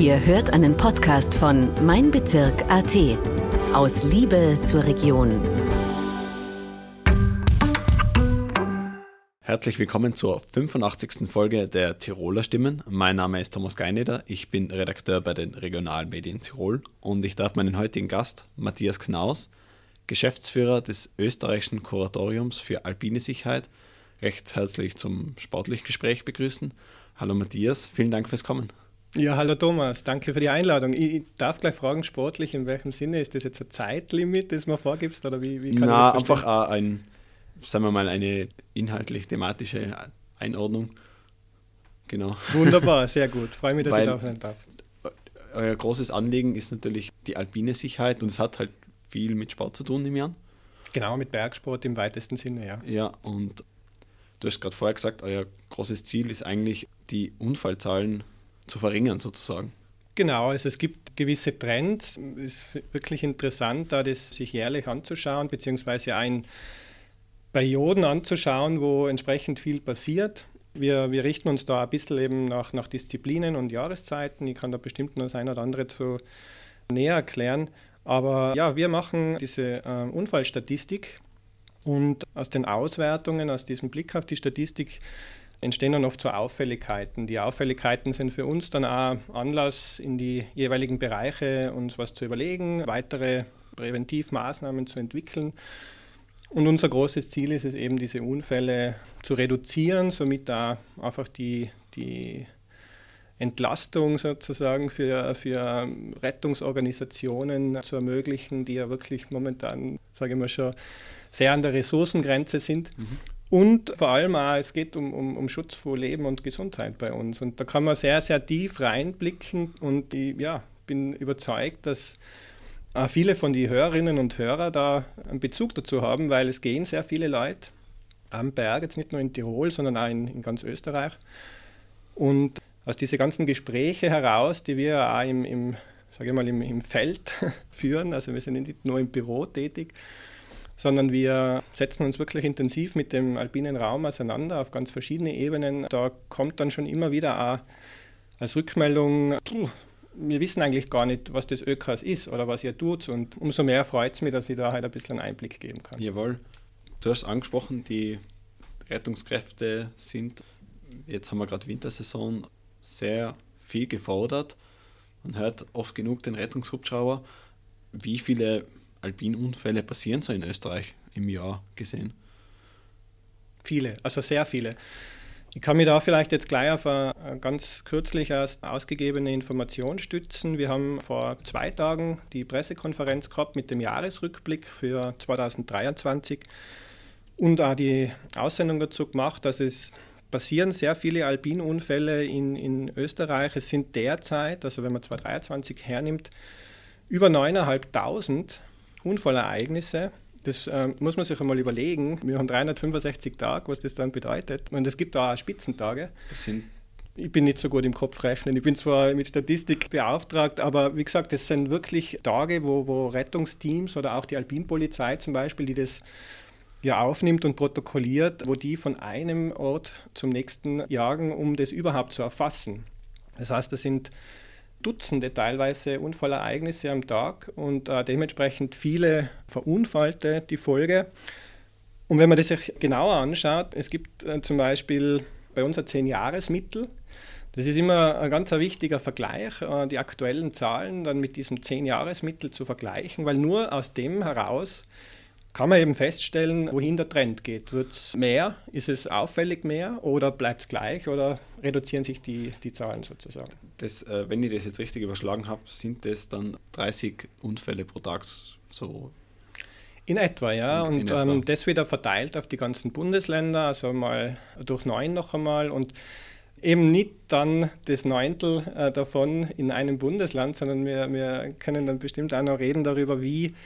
Ihr hört einen Podcast von Mein Bezirk AT. Aus Liebe zur Region. Herzlich willkommen zur 85. Folge der Tiroler Stimmen. Mein Name ist Thomas Geineder, ich bin Redakteur bei den Regionalmedien Tirol und ich darf meinen heutigen Gast, Matthias Knaus, Geschäftsführer des österreichischen Kuratoriums für alpine Sicherheit, recht herzlich zum sportlichen Gespräch begrüßen. Hallo Matthias, vielen Dank fürs Kommen. Ja, hallo Thomas, danke für die Einladung. Ich darf gleich fragen, sportlich, in welchem Sinne ist das jetzt ein Zeitlimit, das man vorgibst oder wie, wie kann Na, einfach ein, sagen wir mal, eine inhaltlich-thematische Einordnung. Genau. Wunderbar, sehr gut. Freue mich, dass Weil ich da sein darf. Euer großes Anliegen ist natürlich die alpine Sicherheit und es hat halt viel mit Sport zu tun im Jahr. Genau, mit Bergsport im weitesten Sinne, ja. Ja, und du hast gerade vorher gesagt, euer großes Ziel ist eigentlich, die Unfallzahlen zu verringern sozusagen. Genau, also es gibt gewisse Trends. Es ist wirklich interessant, da das sich jährlich anzuschauen, beziehungsweise ein Perioden anzuschauen, wo entsprechend viel passiert. Wir, wir richten uns da ein bisschen eben nach, nach Disziplinen und Jahreszeiten. Ich kann da bestimmt noch das eine oder andere zu näher erklären. Aber ja, wir machen diese äh, Unfallstatistik und aus den Auswertungen, aus diesem Blick auf die Statistik, entstehen dann oft so Auffälligkeiten. Die Auffälligkeiten sind für uns dann auch Anlass, in die jeweiligen Bereiche uns was zu überlegen, weitere Präventivmaßnahmen zu entwickeln. Und unser großes Ziel ist es eben, diese Unfälle zu reduzieren, somit da einfach die, die Entlastung sozusagen für, für Rettungsorganisationen zu ermöglichen, die ja wirklich momentan, sage ich mal schon, sehr an der Ressourcengrenze sind. Mhm. Und vor allem auch, es geht um, um, um Schutz vor Leben und Gesundheit bei uns. Und da kann man sehr, sehr tief reinblicken und ich ja, bin überzeugt, dass auch viele von den Hörerinnen und Hörern da einen Bezug dazu haben, weil es gehen sehr viele Leute am Berg, jetzt nicht nur in Tirol, sondern auch in, in ganz Österreich. Und aus diesen ganzen Gesprächen heraus, die wir auch im, im sage ich mal, im, im Feld führen, also wir sind nicht nur im Büro tätig, sondern wir setzen uns wirklich intensiv mit dem alpinen Raum auseinander auf ganz verschiedene Ebenen. Da kommt dann schon immer wieder auch als Rückmeldung, wir wissen eigentlich gar nicht, was das ÖKAS ist oder was ihr tut. Und umso mehr freut es mich, dass ich da halt ein bisschen einen Einblick geben kann. Jawohl. Du hast angesprochen, die Rettungskräfte sind, jetzt haben wir gerade Wintersaison, sehr viel gefordert. Man hört oft genug den Rettungshubschrauber. Wie viele Alpinunfälle passieren so in Österreich im Jahr gesehen? Viele, also sehr viele. Ich kann mich da vielleicht jetzt gleich auf eine ganz kürzlich erst ausgegebene Information stützen. Wir haben vor zwei Tagen die Pressekonferenz gehabt mit dem Jahresrückblick für 2023 und auch die Aussendung dazu gemacht, dass es passieren sehr viele Alpinunfälle in, in Österreich. Es sind derzeit, also wenn man 2023 hernimmt, über 9.500 Unfallereignisse. Das äh, muss man sich einmal überlegen. Wir haben 365 Tage, was das dann bedeutet. Und es gibt da auch Spitzentage. Das sind ich bin nicht so gut im Kopf rechnen. Ich bin zwar mit Statistik beauftragt, aber wie gesagt, das sind wirklich Tage, wo, wo Rettungsteams oder auch die Alpinpolizei zum Beispiel, die das ja aufnimmt und protokolliert, wo die von einem Ort zum nächsten jagen, um das überhaupt zu erfassen. Das heißt, das sind Dutzende teilweise Unfallereignisse am Tag und äh, dementsprechend viele Verunfallte die Folge. Und wenn man das sich genauer anschaut, es gibt äh, zum Beispiel bei uns ein 10-Jahres-Mittel. Das ist immer ein ganz wichtiger Vergleich, äh, die aktuellen Zahlen dann mit diesem 10-Jahres-Mittel zu vergleichen, weil nur aus dem heraus kann man eben feststellen, wohin der Trend geht. Wird es mehr? Ist es auffällig mehr oder bleibt es gleich oder reduzieren sich die, die Zahlen sozusagen? Das, äh, wenn ich das jetzt richtig überschlagen habe, sind das dann 30 Unfälle pro Tag so? In etwa, ja. In, und in ähm, das wieder verteilt auf die ganzen Bundesländer, also mal durch neun noch einmal und eben nicht dann das Neuntel äh, davon in einem Bundesland, sondern wir, wir können dann bestimmt auch noch reden darüber, wie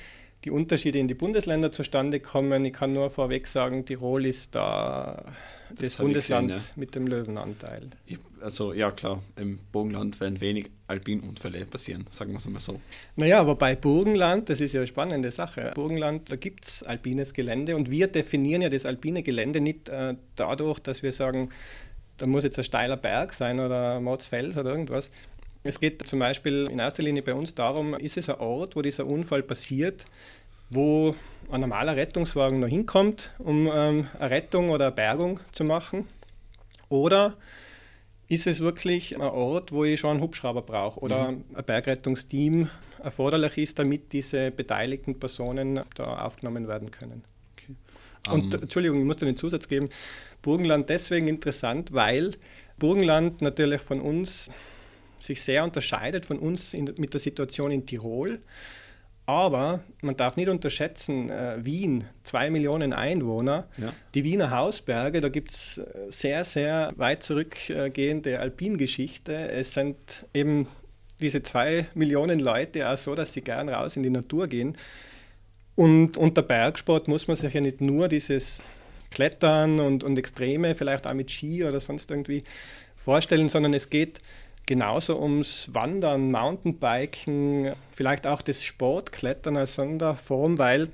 die Unterschiede in die Bundesländer zustande kommen. Ich kann nur vorweg sagen, Tirol ist da das, das Bundesland gesehen, ja. mit dem Löwenanteil. Ich, also ja klar, im Burgenland werden wenig Alpinunfälle passieren, sagen wir es mal so. Naja, wobei Burgenland, das ist ja eine spannende Sache. Burgenland, da gibt es alpines Gelände und wir definieren ja das alpine Gelände nicht äh, dadurch, dass wir sagen, da muss jetzt ein steiler Berg sein oder Motzfels oder irgendwas, Es geht zum Beispiel in erster Linie bei uns darum, ist es ein Ort, wo dieser Unfall passiert, wo ein normaler Rettungswagen noch hinkommt, um ähm, eine Rettung oder eine Bergung zu machen? Oder ist es wirklich ein Ort, wo ich schon einen Hubschrauber brauche oder mhm. ein Bergrettungsteam erforderlich ist, damit diese beteiligten Personen da aufgenommen werden können? Okay. Und um. Ähm. Entschuldigung, ich muss da den Zusatz geben. Burgenland deswegen interessant, weil Burgenland natürlich von uns sich sehr unterscheidet von uns in, mit der Situation in Tirol. Aber man darf nicht unterschätzen, äh, Wien, zwei Millionen Einwohner, ja. die Wiener Hausberge, da gibt es äh, sehr, sehr weit zurückgehende Alpingeschichte. Es sind eben diese zwei Millionen Leute auch so, dass sie gern raus in die Natur gehen. Und unter Bergsport muss man sich ja nicht nur dieses Klettern und, und Extreme, vielleicht auch mit Ski oder sonst irgendwie vorstellen, sondern es geht genauso ums Wandern, Mountainbiken, vielleicht auch das Sportklettern als Sonderform, weil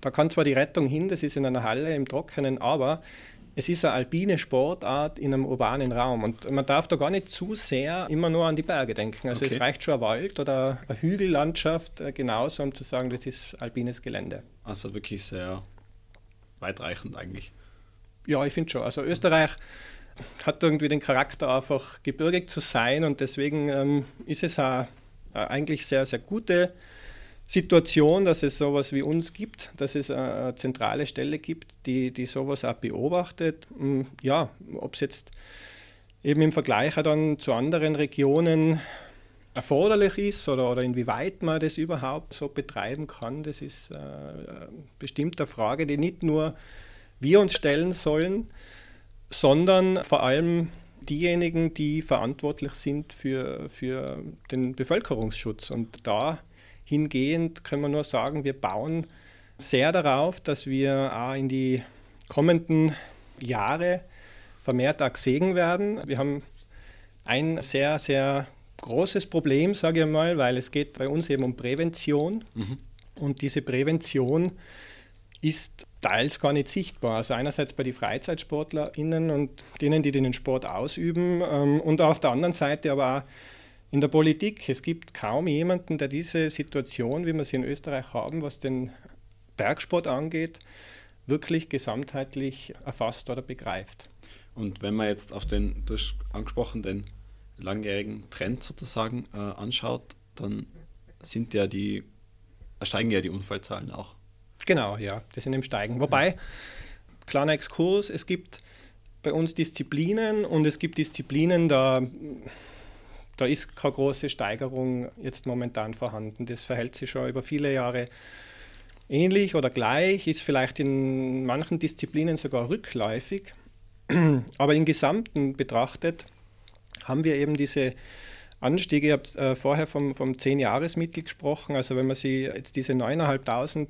da kann zwar die Rettung hin, das ist in einer Halle im Trockenen, aber es ist eine alpine Sportart in einem urbanen Raum und man darf da gar nicht zu sehr immer nur an die Berge denken. Also okay. es reicht schon ein Wald oder eine Hügellandschaft äh, genauso, um zu sagen, das ist alpines Gelände. Also wirklich sehr weitreichend eigentlich. Ja, ich finde schon. Also Österreich hat irgendwie den Charakter einfach gebirgig zu sein und deswegen ähm, ist es eine, eine eigentlich sehr, sehr gute Situation, dass es sowas wie uns gibt, dass es eine zentrale Stelle gibt, die, die sowas auch beobachtet. Hm, ja, ob es jetzt eben im Vergleich dann zu anderen Regionen erforderlich ist oder, oder inwieweit man das überhaupt so betreiben kann, das ist äh, bestimmt eine Frage, die nicht nur wir uns stellen sollen, sondern vor allem diejenigen, die verantwortlich sind für, für den Bevölkerungsschutz. Und dahingehend können wir nur sagen, wir bauen sehr darauf, dass wir auch in die kommenden Jahre vermehrt auch gesehen werden. Wir haben ein sehr, sehr großes Problem, sage ich mal, weil es geht bei uns eben um Prävention. Mhm. Und diese Prävention ist teils gar nicht sichtbar. Also einerseits bei den FreizeitsportlerInnen und denen, die den Sport ausüben ähm, und auf der anderen Seite aber auch in der Politik. Es gibt kaum jemanden, der diese Situation, wie wir sie in Österreich haben, was den Bergsport angeht, wirklich gesamtheitlich erfasst oder begreift. Und wenn man jetzt auf den durch angesprochenen langjährigen Trend sozusagen äh, anschaut, dann sind ja die, steigen ja die Unfallzahlen auch. Genau, ja, die sind im Steigen. Wobei, kleiner Exkurs, es gibt bei uns Disziplinen und es gibt Disziplinen, da, da ist keine große Steigerung jetzt momentan vorhanden. Das verhält sich schon über viele Jahre ähnlich oder gleich, ist vielleicht in manchen Disziplinen sogar rückläufig. Aber im Gesamten betrachtet haben wir eben diese Anstiege. Ich habe äh, vorher vom, vom 10-Jahres-Mittel gesprochen. Also wenn man sich jetzt diese 9.500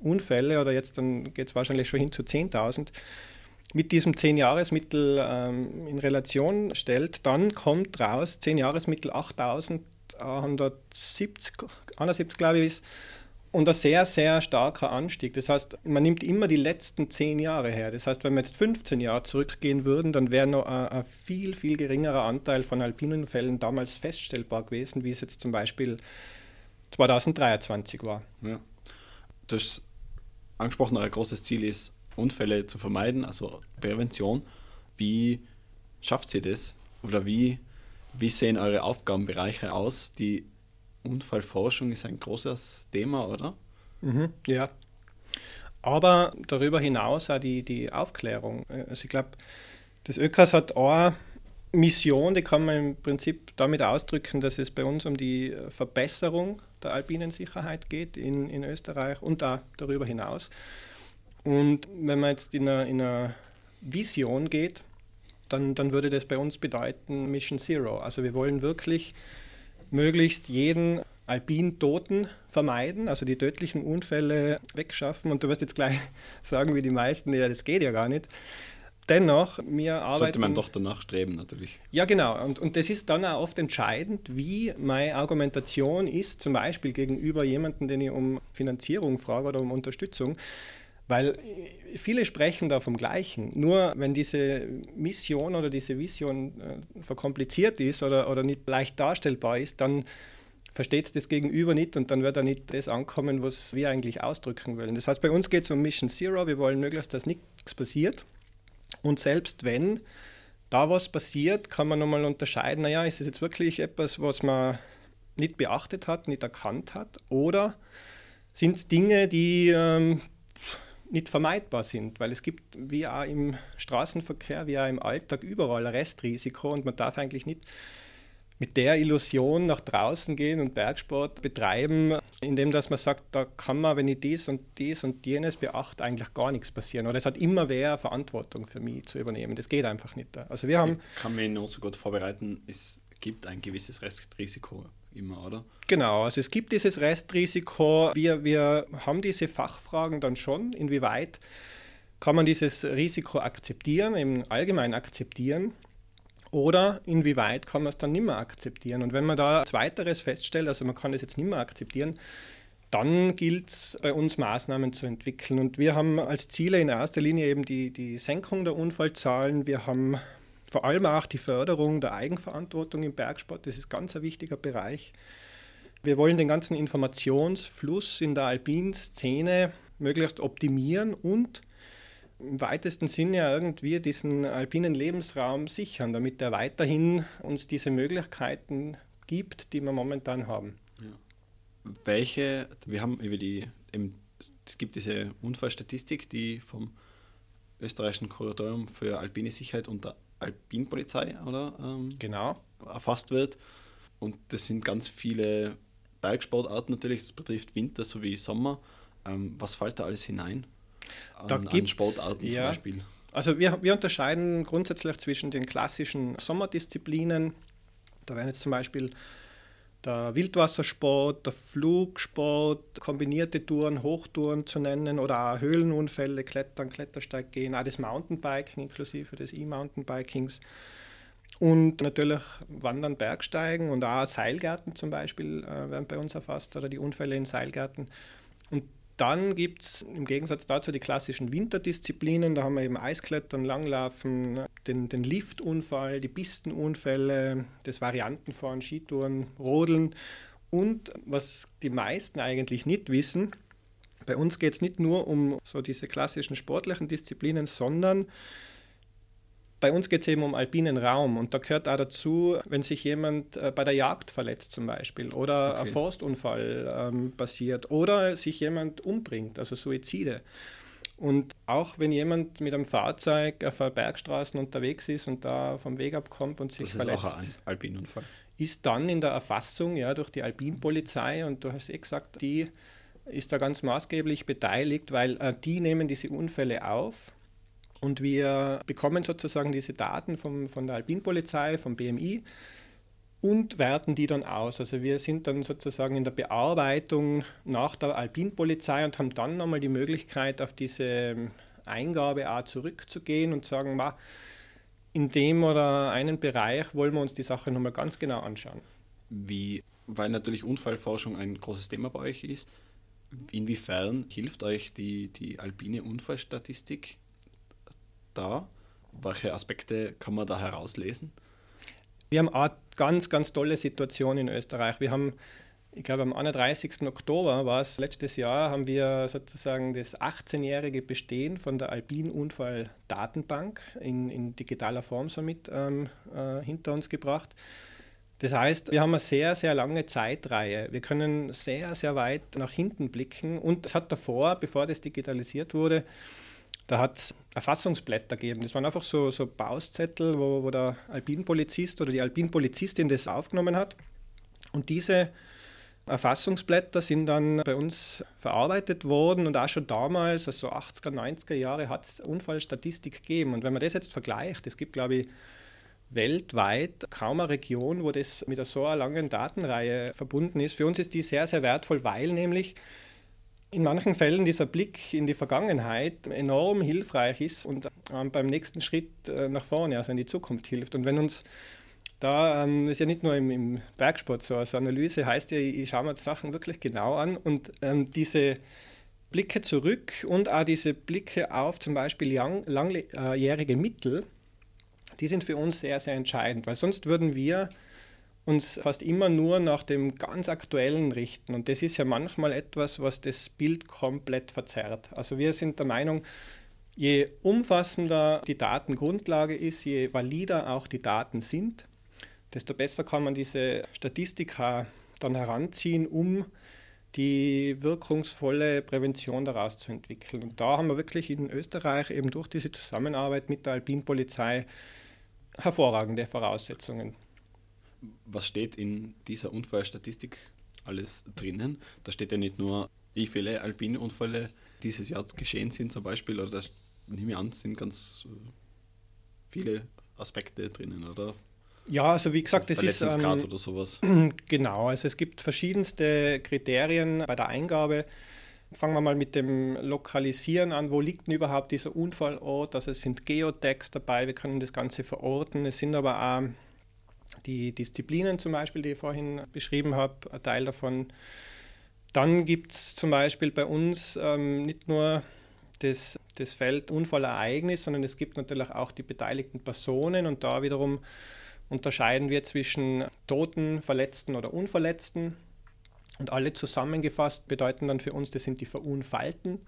Unfälle oder jetzt dann geht es wahrscheinlich schon hin zu 10.000 mit diesem 10-Jahresmittel ähm, in Relation stellt, dann kommt raus 10-Jahresmittel 8.170, glaube ich, ist, und ein sehr, sehr starker Anstieg. Das heißt, man nimmt immer die letzten 10 Jahre her. Das heißt, wenn wir jetzt 15 Jahre zurückgehen würden, dann wäre noch ein, ein viel, viel geringerer Anteil von Alpinunfällen damals feststellbar gewesen, wie es jetzt zum Beispiel 2023 war. Ja. Das angesprochen, ein großes Ziel ist, Unfälle zu vermeiden, also Prävention. Wie schafft sie das? Oder wie, wie sehen eure Aufgabenbereiche aus? Die Unfallforschung ist ein großes Thema, oder? Mhm, ja. Aber darüber hinaus auch die, die Aufklärung. Also ich glaube, das ÖKAS hat auch Mission, die kann man im Prinzip damit ausdrücken, dass es bei uns um die Verbesserung der alpinen Sicherheit geht in, in Österreich und da darüber hinaus. Und wenn man jetzt in einer, in einer Vision geht, dann, dann würde das bei uns bedeuten Mission Zero. Also wir wollen wirklich möglichst jeden Alpin-Toten vermeiden, also die tödlichen Unfälle wegschaffen. Und du wirst jetzt gleich sagen, wie die meisten, ja, das geht ja gar nicht. Dennoch, wir arbeiten. Sollte man doch danach streben, natürlich. Ja, genau. Und, und das ist dann auch oft entscheidend, wie meine Argumentation ist, zum Beispiel gegenüber jemandem, den ich um Finanzierung frage oder um Unterstützung. Weil viele sprechen da vom Gleichen. Nur wenn diese Mission oder diese Vision äh, verkompliziert ist oder, oder nicht leicht darstellbar ist, dann versteht es das Gegenüber nicht und dann wird da nicht das ankommen, was wir eigentlich ausdrücken wollen. Das heißt, bei uns geht es um Mission Zero. Wir wollen möglichst, dass nichts passiert. Und selbst wenn da was passiert, kann man nochmal unterscheiden, naja, ist es jetzt wirklich etwas, was man nicht beachtet hat, nicht erkannt hat, oder sind es Dinge, die ähm, nicht vermeidbar sind, weil es gibt wie auch im Straßenverkehr, wie auch im Alltag überall ein Restrisiko und man darf eigentlich nicht mit der Illusion nach draußen gehen und Bergsport betreiben, indem dass man sagt, da kann man, wenn ich dies und dies und jenes beachte, eigentlich gar nichts passieren. Oder es hat immer wer Verantwortung für mich zu übernehmen. Das geht einfach nicht. Also wir haben. Ich kann mich noch so gut vorbereiten, es gibt ein gewisses Restrisiko immer, oder? Genau, also es gibt dieses Restrisiko. Wir, wir haben diese Fachfragen dann schon, inwieweit kann man dieses Risiko akzeptieren, eben allgemein akzeptieren oder inwieweit kann man es dann nicht mehr akzeptieren? Und wenn man da Zweiteres feststellt, also man kann es jetzt nicht mehr akzeptieren, dann gilt es bei uns Maßnahmen zu entwickeln. Und wir haben als Ziele in erster Linie eben die, die Senkung der Unfallzahlen. Wir haben vor allem auch die Förderung der Eigenverantwortung im Bergsport. Das ist ganz ein wichtiger Bereich. Wir wollen den ganzen Informationsfluss in der Alpin-Szene möglichst optimieren und im weitesten Sinne irgendwie diesen alpinen Lebensraum sichern, damit er weiterhin uns diese Möglichkeiten gibt, die wir momentan haben. Ja. Welche, wir haben über die, es gibt diese Unfallstatistik, die vom österreichischen Kuratorium für alpine Sicherheit und der Alpinpolizei oder, ähm, genau. erfasst wird. Und das sind ganz viele Bergsportarten natürlich, das betrifft Winter sowie Sommer. Ähm, was fällt da alles hinein? Da an, an Sportarten ja, zum Beispiel? Also wir, wir unterscheiden grundsätzlich zwischen den klassischen Sommerdisziplinen. Da wären jetzt zum Beispiel der Wildwassersport, der Flugsport, kombinierte Touren, Hochtouren zu nennen oder auch Höhlenunfälle, Klettern, Klettersteig gehen, auch das Mountainbiking inklusive des E-Mountainbikings. Und natürlich Wandern, Bergsteigen und auch Seilgärten zum Beispiel äh, werden bei uns erfasst oder die Unfälle in Seilgärten. Und dann gibt es im Gegensatz dazu die klassischen Winterdisziplinen. Da haben wir eben Eisklettern, Langlaufen, den, den Liftunfall, die Pistenunfälle, das Variantenfahren, Skitouren, Rodeln. Und was die meisten eigentlich nicht wissen, bei uns geht es nicht nur um so diese klassischen sportlichen Disziplinen, sondern bei uns geht es eben um alpinen Raum und da gehört auch dazu, wenn sich jemand äh, bei der Jagd verletzt zum Beispiel oder okay. ein Forstunfall ähm, passiert oder sich jemand umbringt, also Suizide. Und auch wenn jemand mit einem Fahrzeug auf einer Bergstraße unterwegs ist und da vom Weg abkommt und sich das verletzt, ist auch ein Alpinunfall. Ist dann in der Erfassung ja, durch die Alpinpolizei und du hast eh gesagt, die ist da ganz maßgeblich beteiligt, weil äh, die nehmen diese Unfälle auf und wir bekommen sozusagen diese Daten vom, von der Alpinpolizei, vom BMI und werten die dann aus. Also wir sind dann sozusagen in der Bearbeitung nach der Alpinpolizei und haben dann nochmal die Möglichkeit, auf diese Eingabe auch zurückzugehen und sagen, ma, in dem oder einen Bereich wollen wir uns die Sache nochmal ganz genau anschauen. Wie, weil natürlich Unfallforschung ein großes Thema bei euch ist, inwiefern hilft euch die, die alpine Unfallstatistik da? Welche Aspekte kann man da herauslesen? Wir haben eine ganz, ganz tolle Situation in Österreich. Wir haben, ich glaube, am 31. Oktober war es letztes Jahr, haben wir sozusagen das 18-jährige Bestehen von der Alpin-Unfall-Datenbank in, in, digitaler Form somit ähm, äh, hinter uns gebracht. Das heißt, wir haben eine sehr, sehr lange Zeitreihe. Wir können sehr, sehr weit nach hinten blicken. Und es hat davor, bevor das digitalisiert wurde, da hat es Erfassungsblätter gegeben. Das waren einfach so, so Bauszettel, wo, wo der Alpinpolizist oder die Alpinpolizistin das aufgenommen hat. Und diese Erfassungsblätter sind dann bei uns verarbeitet worden und auch schon damals, also 80er, 90er Jahre, hat es Unfallstatistik gegeben. Und wenn man das jetzt vergleicht, es gibt, glaube ich, weltweit kaum eine Region, wo das mit so einer langen Datenreihe verbunden ist. Für uns ist die sehr, sehr wertvoll, weil nämlich in manchen Fällen dieser Blick in die Vergangenheit enorm hilfreich ist und ähm, beim nächsten Schritt äh, nach vorne, also in die Zukunft hilft. Und wenn uns da ähm, ist ja nicht nur im, Bergsport so, also Analyse heißt ja, ich schaue mir Sachen wirklich genau an und ähm, diese Blicke zurück und auch diese Blicke auf zum Beispiel langjährige Mittel, die sind für uns sehr, sehr entscheidend, weil sonst würden wir uns fast immer nur nach dem ganz Aktuellen richten. Und das ist ja manchmal etwas, was das Bild komplett verzerrt. Also wir sind der Meinung, je umfassender die Datengrundlage ist, je valider auch die Daten sind, desto besser kann man diese Statistika dann heranziehen, um die wirkungsvolle Prävention daraus zu entwickeln. Und da haben wir wirklich in Österreich eben durch diese Zusammenarbeit mit der Alpinpolizei hervorragende Voraussetzungen. Was steht in dieser Unfallstatistik alles drinnen? Da steht ja nicht nur, wie viele Alpinunfälle dieses Jahr geschehen sind zum Beispiel, oder das nehme ich an, sind ganz äh, viele Aspekte drinnen, oder? Ja, also wie gesagt, das ist. Ähm, oder sowas. Genau, also es gibt verschiedenste Kriterien bei der Eingabe. Fangen wir mal mit dem Lokalisieren an. Wo liegt denn überhaupt dieser Unfallort? Also es sind Geotags dabei, wir können das Ganze verorten. Es sind aber auch die Disziplinen zum Beispiel, die ich vorhin beschrieben habe, ein Teil davon. Dann gibt es zum Beispiel bei uns ähm, nicht nur das, das Feld Unfallereignis, sondern es gibt natürlich auch die beteiligten Personen und da wiederum unterscheiden wir zwischen Toten, Verletzten oder Unverletzten. Und alle zusammengefasst bedeuten dann für uns, das sind die Verunfallten.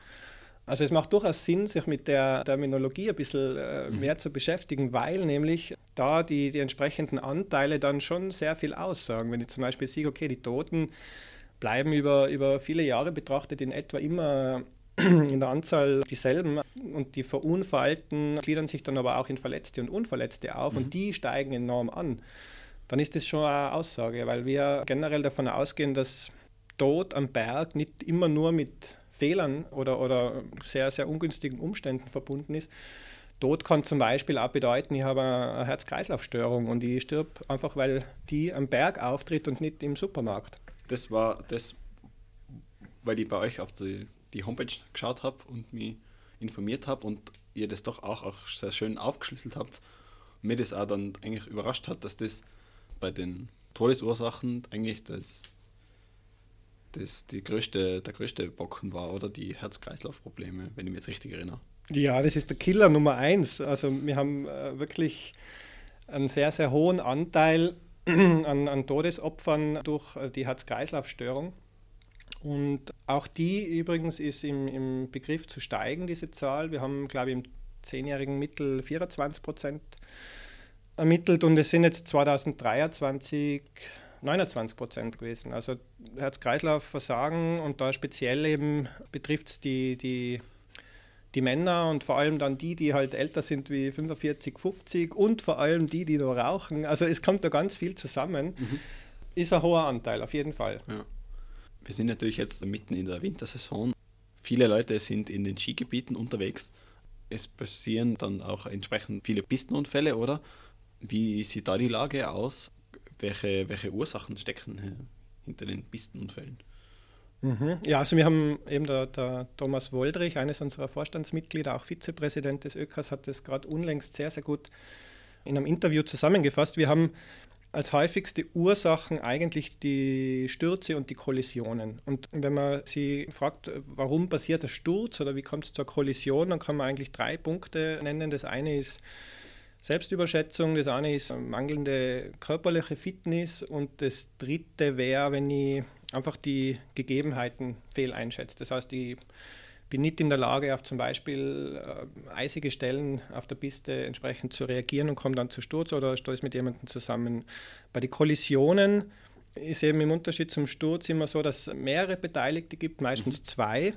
Also es macht durchaus Sinn, sich mit der Terminologie ein bisschen äh, mhm. mehr zu beschäftigen, weil nämlich da die, die entsprechenden Anteile dann schon sehr viel aussagen. Wenn ich zum Beispiel sehe, okay, die Toten bleiben über, über viele Jahre betrachtet in etwa immer in der Anzahl dieselben und die Verunfallten gliedern sich dann aber auch in Verletzte und Unverletzte auf mhm. und die steigen enorm an. Dann ist das schon eine Aussage, weil wir generell davon ausgehen, dass Tod am Berg nicht immer nur mit Fehlern oder, oder sehr, sehr ungünstigen Umständen verbunden ist. Tod kann zum Beispiel auch bedeuten, ich habe eine Herz-Kreislauf-Störung und ich stirb einfach, weil die am Berg auftritt und nicht im Supermarkt. Das war das, weil ich bei euch auf die die Homepage geschaut habe und mich informiert habe und ihr das doch auch, auch sehr schön aufgeschlüsselt habt, mir das auch dann eigentlich überrascht hat, dass das bei den Todesursachen eigentlich das, das die größte, der größte Bocken war oder die Herz-Kreislauf-Probleme, wenn ich mich jetzt richtig erinnere. Ja, das ist der Killer Nummer eins. Also wir haben äh, wirklich einen sehr, sehr hohen Anteil an, an Todesopfern durch äh, die Herz-Kreislauf-Störung. Und auch die übrigens ist im, im Begriff zu steigen, diese Zahl. Wir haben, glaube ich, im zehnjährigen Mittel 24 Prozent ermittelt und es sind jetzt 2023 29 Prozent gewesen. Also Herz-Kreislauf-Versagen und da speziell eben betrifft es die, die, die Männer und vor allem dann die, die halt älter sind wie 45, 50 und vor allem die, die nur rauchen. Also es kommt da ganz viel zusammen. Mhm. Ist ein hoher Anteil, auf jeden Fall. Ja. Wir sind natürlich jetzt mitten in der Wintersaison. Viele Leute sind in den Skigebieten unterwegs. Es passieren dann auch entsprechend viele Pistenunfälle, oder? Wie sieht da die Lage aus? Welche, welche Ursachen stecken hinter den Pistenunfällen? Mhm. Ja, also wir haben eben der, der, Thomas Woldrich, eines unserer Vorstandsmitglieder, auch Vizepräsident des ÖKAS, hat das gerade unlängst sehr, sehr gut in einem Interview zusammengefasst. Wir haben als häufigste Ursachen eigentlich die Stürze und die Kollisionen. Und wenn man sie fragt, warum passiert der Sturz oder wie kommt es zur Kollision, dann kann man eigentlich drei Punkte nennen. Das eine ist Selbstüberschätzung, das eine ist mangelnde körperliche Fitness und das dritte wäre, wenn ich einfach die Gegebenheiten fehleinschätze. Das heißt, die bin nicht in der Lage, auf zum Beispiel äh, eisige Stellen auf der Piste entsprechend zu reagieren und komme dann zu Sturz oder stoße mit jemandem zusammen. Bei den Kollisionen ist eben im Unterschied zum Sturz immer so, dass es mehrere Beteiligte gibt, meistens mhm. zwei,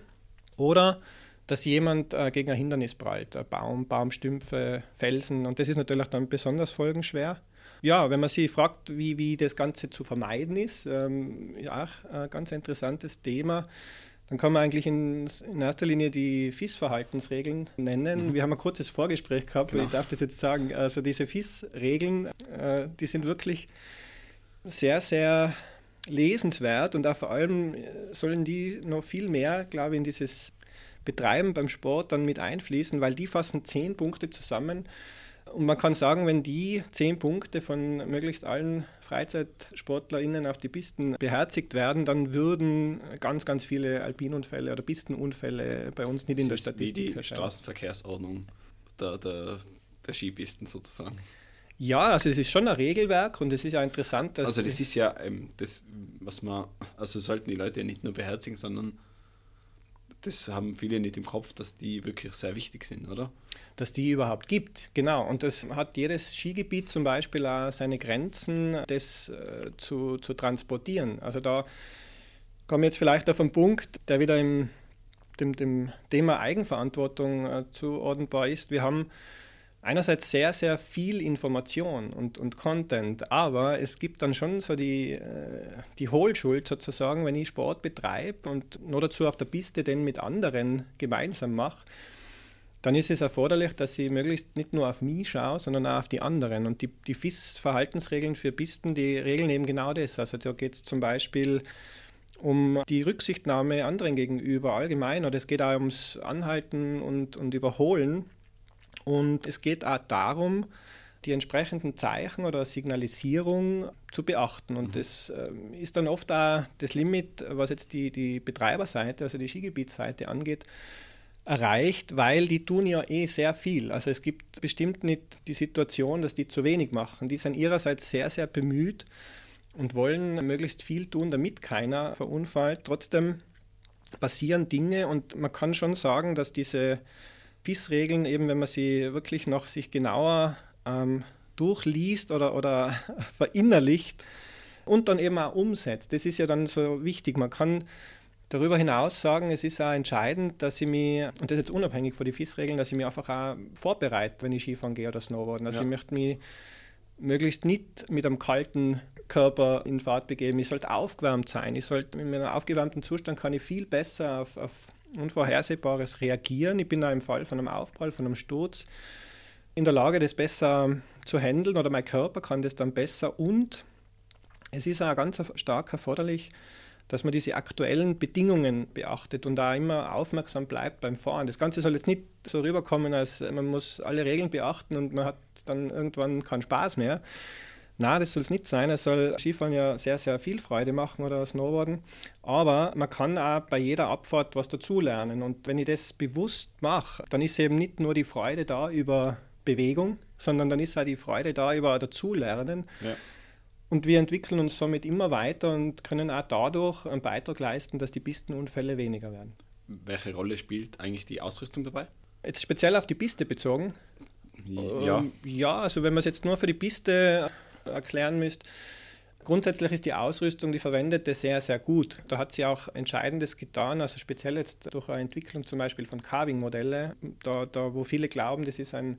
oder dass jemand äh, gegen ein Hindernis prallt, ein Baum, Baumstümpfe, Felsen und das ist natürlich dann besonders folgenschwer. Ja, wenn man sich fragt, wie, wie das Ganze zu vermeiden ist, ähm, ist auch ein ganz interessantes Thema. Dann kann man eigentlich in, in erster Linie die FIS-Verhaltensregeln nennen. Mhm. Wir haben ein kurzes Vorgespräch gehabt, genau. ich darf das jetzt sagen. Also diese FIS-Regeln, äh, die sind wirklich sehr, sehr lesenswert und auch vor allem sollen die noch viel mehr, glaube ich, in dieses Betreiben beim Sport dann mit einfließen, weil die fassen zehn Punkte zusammen, Und man kann sagen, wenn die zehn Punkte von möglichst allen FreizeitsportlerInnen auf die Pisten beherzigt werden, dann würden ganz, ganz viele Alpinunfälle oder Pistenunfälle bei uns nicht das in der Statistik wie die erscheinen. Straßenverkehrsordnung der, der, der Skipisten sozusagen. Ja, also es ist schon ein Regelwerk und es ist ja interessant, dass. Also das ist ja ähm, das, was man, also sollten die Leute ja nicht nur beherzigen, sondern das haben viele nicht im Kopf, dass die wirklich sehr wichtig sind, oder? Dass die überhaupt gibt, genau. Und das hat jedes Skigebiet zum Beispiel auch seine Grenzen, das äh, zu, zu transportieren. Also da kommen wir jetzt vielleicht auf einen Punkt, der wieder im, dem, dem Thema Eigenverantwortung äh, zuordnenbar ist. Wir haben einerseits sehr, sehr viel Information und, und Content, aber es gibt dann schon so die, äh, die Hohlschuld sozusagen, wenn ich Sport betreibe und nur dazu auf der Piste den mit anderen gemeinsam mache, dann ist es erforderlich, dass ich möglichst nicht nur auf mich schaue, sondern auch auf die anderen. Und die, die FIS-Verhaltensregeln für Pisten, die regeln eben genau das. Also da geht es zum Beispiel um die Rücksichtnahme anderen gegenüber allgemein oder es geht auch ums Anhalten und, und Überholen und es geht auch darum, die entsprechenden Zeichen oder Signalisierung zu beachten. Und mhm. das äh, ist dann oft auch das Limit, was jetzt die, die Betreiberseite, also die Skigebietsseite angeht, erreicht, weil die tun ja eh sehr viel. Also es gibt bestimmt nicht die Situation, dass die zu wenig machen. Die sind ihrerseits sehr, sehr bemüht und wollen möglichst viel tun, damit keiner verunfallt. Trotzdem passieren Dinge und man kann schon sagen, dass diese FIS-Regeln, eben wenn man sie wirklich noch sich genauer ähm, durchliest oder, oder verinnerlicht und dann eben auch umsetzt. Das ist ja dann so wichtig. Man kann darüber hinaus sagen, es ist auch entscheidend, dass ich mich, und das ist jetzt unabhängig von den FIS-Regeln, dass ich mich einfach auch vorbereite, wenn ich Skifahren gehe oder Snowboarden. Also ja. ich möchte mich möglichst nicht mit einem kalten Körper in Fahrt begeben. Ich sollte aufgewärmt sein. Ich sollte in einem aufgewärmten Zustand kann ich viel besser auf, auf Unvorhersehbares reagieren. Ich bin da im Fall von einem Aufprall, von einem Sturz in der Lage, das besser zu handeln oder mein Körper kann das dann besser und es ist auch ganz stark erforderlich, dass man diese aktuellen Bedingungen beachtet und da immer aufmerksam bleibt beim Fahren. Das Ganze soll jetzt nicht so rüberkommen, als man muss alle Regeln beachten und man hat dann irgendwann keinen Spaß mehr. Na, das soll es nicht sein. Es soll Skifahren ja sehr, sehr viel Freude machen oder Snowboarden. Aber man kann auch bei jeder Abfahrt was dazulernen. Und wenn ich das bewusst mache, dann ist eben nicht nur die Freude da über Bewegung, sondern dann ist auch die Freude da über Dazulernen. Ja. Und wir entwickeln uns somit immer weiter und können auch dadurch einen Beitrag leisten, dass die Pistenunfälle weniger werden. Welche Rolle spielt eigentlich die Ausrüstung dabei? Jetzt speziell auf die Piste bezogen. Ja, ähm, ja also wenn man es jetzt nur für die Piste erklären müsst. Grundsätzlich ist die Ausrüstung, die verwendete, sehr, sehr gut. Da hat sie auch Entscheidendes getan, also speziell jetzt durch eine Entwicklung zum Beispiel von Carving-Modelle, da, da wo viele glauben, das ist ein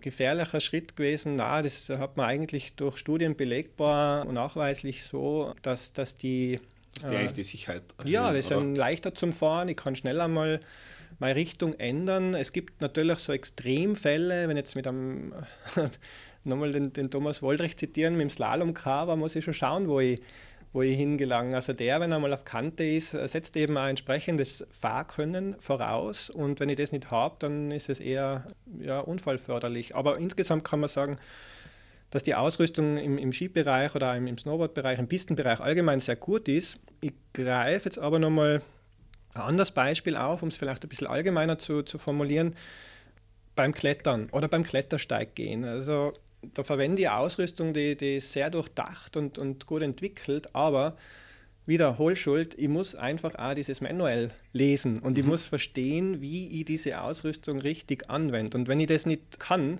gefährlicher Schritt gewesen. Na, das hat man eigentlich durch Studien belegbar und nachweislich so, dass, dass die dass die äh, eigentlich die Sicherheit. Ja, das ist ein leichter zum Fahren. Ich kann schneller mal meine Richtung ändern. Es gibt natürlich so Extremfälle, wenn jetzt mit einem nochmal den, den Thomas Woldrich zitieren, mit dem Slalom-Cover muss ich schon schauen, wo ich, wo ich hingelange. Also der, wenn er mal auf Kante ist, setzt eben ein entsprechendes Fahrkönnen voraus und wenn ich das nicht habe, dann ist es eher ja, unfallförderlich. Aber insgesamt kann man sagen, dass die Ausrüstung im, im Skibereich oder im, im Snowboard-Bereich, im Pistenbereich allgemein sehr gut ist. Ich greife jetzt aber nochmal ein anderes Beispiel auf, um es vielleicht ein bisschen allgemeiner zu, zu formulieren, beim Klettern oder beim Klettersteig gehen. Also da verwende ich Ausrüstung, die, die ist sehr durchdacht und, und gut entwickelt, aber wieder Hohlschuld, ich muss einfach auch dieses Manual lesen und mhm. ich muss verstehen, wie ich diese Ausrüstung richtig anwende. Und wenn ich das nicht kann,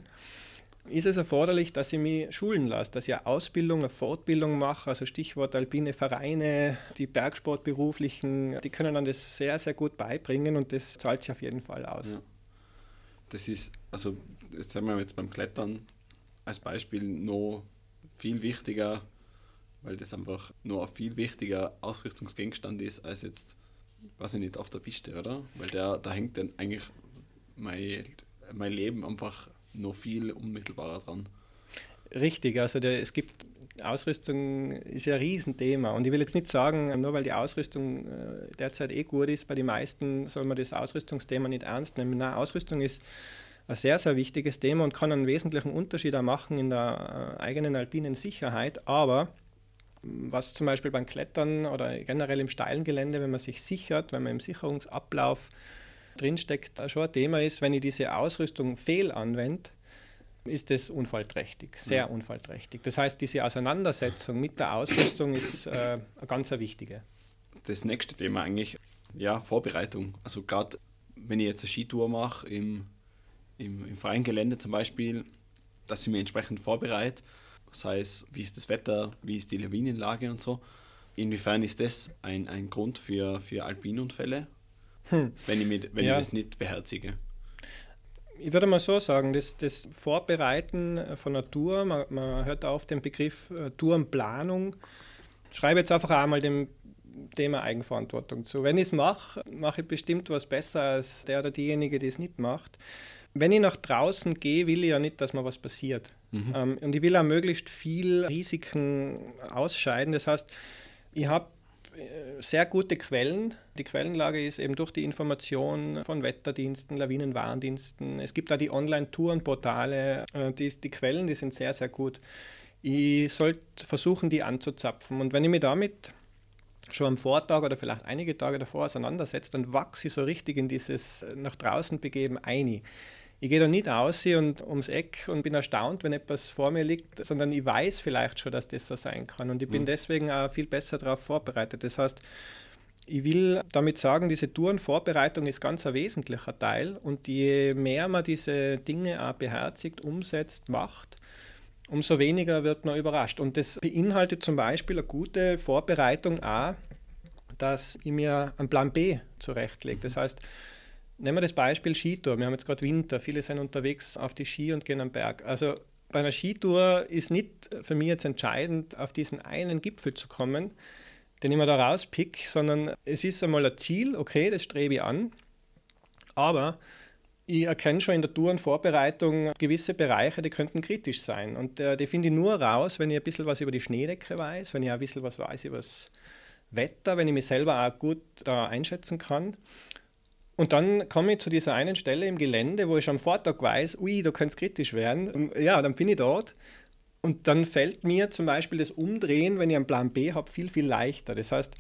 ist es erforderlich, dass ich mich schulen lasse, dass ich eine Ausbildung, eine Fortbildung mache, also Stichwort alpine Vereine, die Bergsportberuflichen, die können dann das sehr, sehr gut beibringen und das zahlt sich auf jeden Fall aus. Ja. Das ist, also, jetzt sagen wir jetzt beim Klettern, als Beispiel noch viel wichtiger, weil das einfach noch ein viel wichtiger Ausrüstungsgegenstand ist als jetzt, weiß ich nicht, auf der Piste, oder? Weil der, da hängt dann eigentlich mein, mein Leben einfach noch viel unmittelbarer dran. Richtig, also der, es gibt Ausrüstung ist ja ein Riesenthema und ich will jetzt nicht sagen, nur weil die Ausrüstung äh, derzeit eh gut ist, bei den meisten soll man das Ausrüstungsthema nicht ernst nehmen. Nein, Ausrüstung ist ein sehr, sehr wichtiges Thema und kann einen wesentlichen Unterschied auch machen in der äh, eigenen alpinen Sicherheit. Aber was zum Beispiel beim Klettern oder generell im steilen Gelände, wenn man sich sichert, wenn man im Sicherungsablauf drinsteckt, schon ein Thema ist, wenn ich diese Ausrüstung fehl anwende, ist das unfallträchtig, sehr unfallträchtig. Das heißt, diese Auseinandersetzung mit der Ausrüstung ist äh, eine ganz wichtige. Das nächste Thema eigentlich, ja, Vorbereitung. Also gerade wenn ich jetzt eine Skitour mache, im, im, im freien Gelände zum Beispiel, dass ich mich entsprechend vorbereite, sei es, wie ist das Wetter, wie ist die Lawinenlage und so. Inwiefern ist das ein, ein Grund für, für Alpinunfälle, hm. wenn, ich, mit, wenn ja. ich das nicht beherzige? Ich würde mal so sagen, das, das Vorbereiten von einer Tour, man, man hört auf den Begriff äh, Tourenplanung. Schreibe jetzt einfach einmal dem Thema Eigenverantwortung zu. Wenn ich es mache, mache ich bestimmt was besser als der oder diejenige, die es nicht macht. Wenn ich nach draußen gehe, will ich ja nicht, dass mir was passiert. Mhm. Ähm, und ich will auch möglichst viel Risiken ausscheiden. Das heißt, ich habe äh, sehr gute Quellen. Die Quellenlage ist eben durch die Information von Wetterdiensten, Lawinenwarndiensten. Es gibt da die Online-Tourenportale. Äh, die, die Quellen, die sind sehr, sehr gut. Ich sollte versuchen, die anzuzapfen. Und wenn ich mich damit schon am Vortag oder vielleicht einige Tage davor auseinandersetze, dann wachse ich so richtig in dieses äh, nach draußen begeben ein. Ich gehe da nicht aus und ums Eck und bin erstaunt, wenn etwas vor mir liegt, sondern ich weiß vielleicht schon, dass das so sein kann. Und ich bin mhm. deswegen auch viel besser darauf vorbereitet. Das heißt, ich will damit sagen, diese Tourenvorbereitung ist ganz ein wesentlicher Teil. Und je mehr man diese Dinge auch beherzigt, umsetzt, macht, umso weniger wird man überrascht. Und das beinhaltet zum Beispiel eine gute Vorbereitung auch, dass ich mir einen Plan B zurechtlege. Das heißt, Nehmen wir das Beispiel Skitour. Wir haben jetzt gerade Winter, viele sind unterwegs auf die Ski und gehen am Berg. Also bei einer Skitour ist nicht für mich jetzt entscheidend, auf diesen einen Gipfel zu kommen, den ich mir da rauspick, sondern es ist einmal ein Ziel, okay, das strebe ich an, aber ich erkenne schon in der Tourenvorbereitung gewisse Bereiche, die könnten kritisch sein. Und äh, die finde ich nur raus, wenn ich ein bisschen was über die Schneedecke weiß, wenn ich ein bisschen was weiß über das Wetter, wenn ich mich selber auch gut da einschätzen kann. Und dann komme ich zu dieser einen Stelle im Gelände, wo ich am Vortag weiß, ui, da könnte es kritisch werden. Ja, dann bin ich dort. Und dann fällt mir zum Beispiel das Umdrehen, wenn ich einen Plan B habe, viel, viel leichter. Das heißt,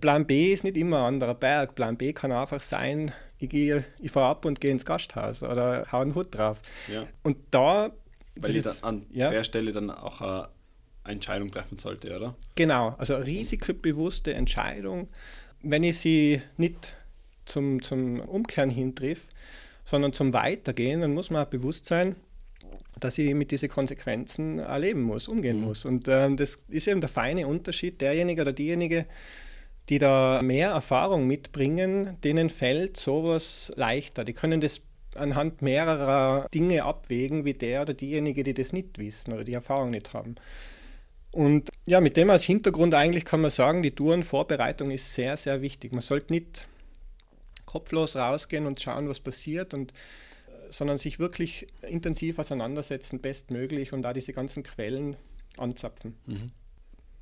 Plan B ist nicht immer ein anderer Berg. Plan B kann einfach sein, ich, gehe, ich fahre ab und gehe ins Gasthaus oder hau einen Hut drauf. Ja. Und da. Weil ich an ja. der Stelle dann auch eine Entscheidung treffen sollte, oder? Genau, also eine risikobewusste Entscheidung. Wenn ich sie nicht zum, zum Umkehren hintriff, sondern zum Weitergehen, dann muss man auch bewusst sein, dass ich mit diesen Konsequenzen erleben muss, umgehen mhm. muss. Und äh, das ist eben der feine Unterschied. Derjenige oder diejenige, die da mehr Erfahrung mitbringen, denen fällt sowas leichter. Die können das anhand mehrerer Dinge abwägen, wie der oder diejenige, die das nicht wissen oder die Erfahrung nicht haben. Und ja, mit dem als Hintergrund eigentlich kann man sagen, die Tourenvorbereitung ist sehr, sehr wichtig. Man sollte nicht kopflos rausgehen und schauen, was passiert und äh, sondern sich wirklich intensiv auseinandersetzen, bestmöglich und da diese ganzen Quellen anzapfen. Mhm.